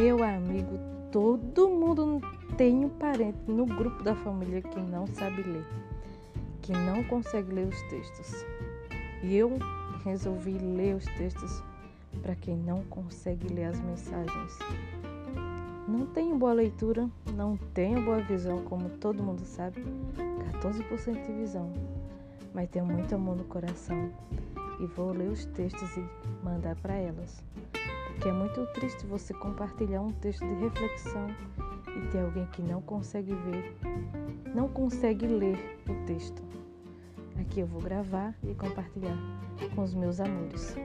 Meu amigo, todo mundo tem um parente no grupo da família que não sabe ler, que não consegue ler os textos. E eu resolvi ler os textos para quem não consegue ler as mensagens. Não tenho boa leitura, não tenho boa visão, como todo mundo sabe, 14% de visão, mas tenho muito amor no coração e vou ler os textos e mandar para elas. É muito triste você compartilhar um texto de reflexão e ter alguém que não consegue ver, não consegue ler o texto. Aqui eu vou gravar e compartilhar com os meus amores.